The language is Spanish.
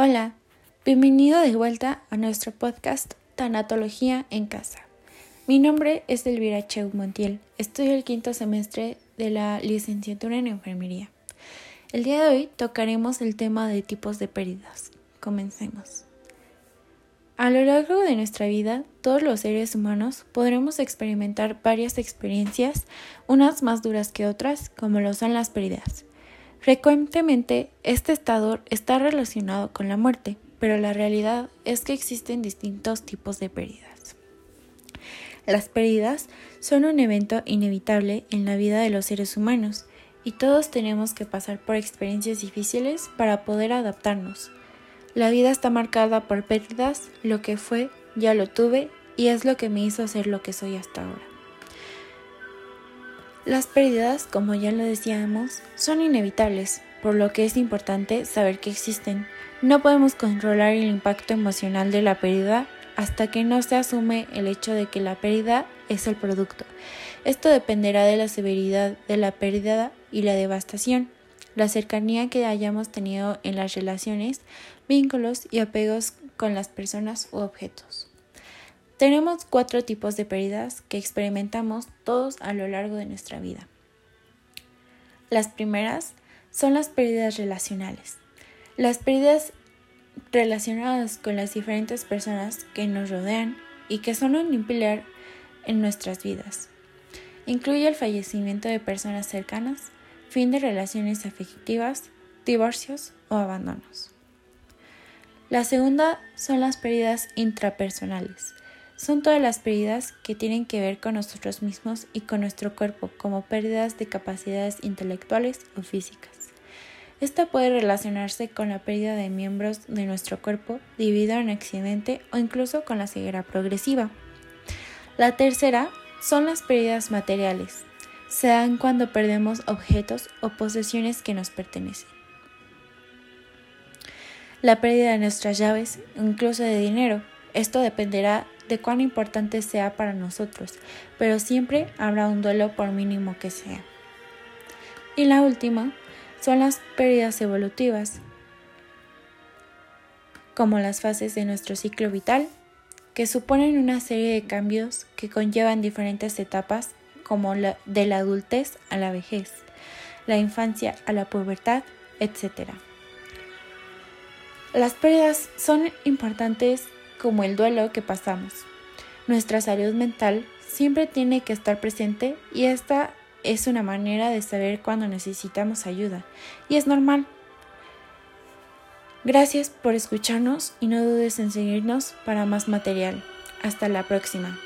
Hola, bienvenido de vuelta a nuestro podcast Tanatología en Casa. Mi nombre es Elvira Cheu Montiel, estudio el quinto semestre de la licenciatura en enfermería. El día de hoy tocaremos el tema de tipos de pérdidas. Comencemos. A lo largo de nuestra vida, todos los seres humanos podremos experimentar varias experiencias, unas más duras que otras, como lo son las pérdidas. Frecuentemente, este estado está relacionado con la muerte, pero la realidad es que existen distintos tipos de pérdidas. Las pérdidas son un evento inevitable en la vida de los seres humanos y todos tenemos que pasar por experiencias difíciles para poder adaptarnos. La vida está marcada por pérdidas, lo que fue, ya lo tuve y es lo que me hizo ser lo que soy hasta ahora. Las pérdidas, como ya lo decíamos, son inevitables, por lo que es importante saber que existen. No podemos controlar el impacto emocional de la pérdida hasta que no se asume el hecho de que la pérdida es el producto. Esto dependerá de la severidad de la pérdida y la devastación, la cercanía que hayamos tenido en las relaciones, vínculos y apegos con las personas u objetos. Tenemos cuatro tipos de pérdidas que experimentamos todos a lo largo de nuestra vida. Las primeras son las pérdidas relacionales. Las pérdidas relacionadas con las diferentes personas que nos rodean y que son un pilar en nuestras vidas. Incluye el fallecimiento de personas cercanas, fin de relaciones afectivas, divorcios o abandonos. La segunda son las pérdidas intrapersonales son todas las pérdidas que tienen que ver con nosotros mismos y con nuestro cuerpo, como pérdidas de capacidades intelectuales o físicas. Esta puede relacionarse con la pérdida de miembros de nuestro cuerpo debido a un accidente o incluso con la ceguera progresiva. La tercera son las pérdidas materiales. Se dan cuando perdemos objetos o posesiones que nos pertenecen. La pérdida de nuestras llaves, incluso de dinero. Esto dependerá de cuán importante sea para nosotros, pero siempre habrá un duelo por mínimo que sea. Y la última son las pérdidas evolutivas, como las fases de nuestro ciclo vital, que suponen una serie de cambios que conllevan diferentes etapas, como la, de la adultez a la vejez, la infancia a la pubertad, etc. Las pérdidas son importantes como el duelo que pasamos. Nuestra salud mental siempre tiene que estar presente y esta es una manera de saber cuando necesitamos ayuda y es normal. Gracias por escucharnos y no dudes en seguirnos para más material. Hasta la próxima.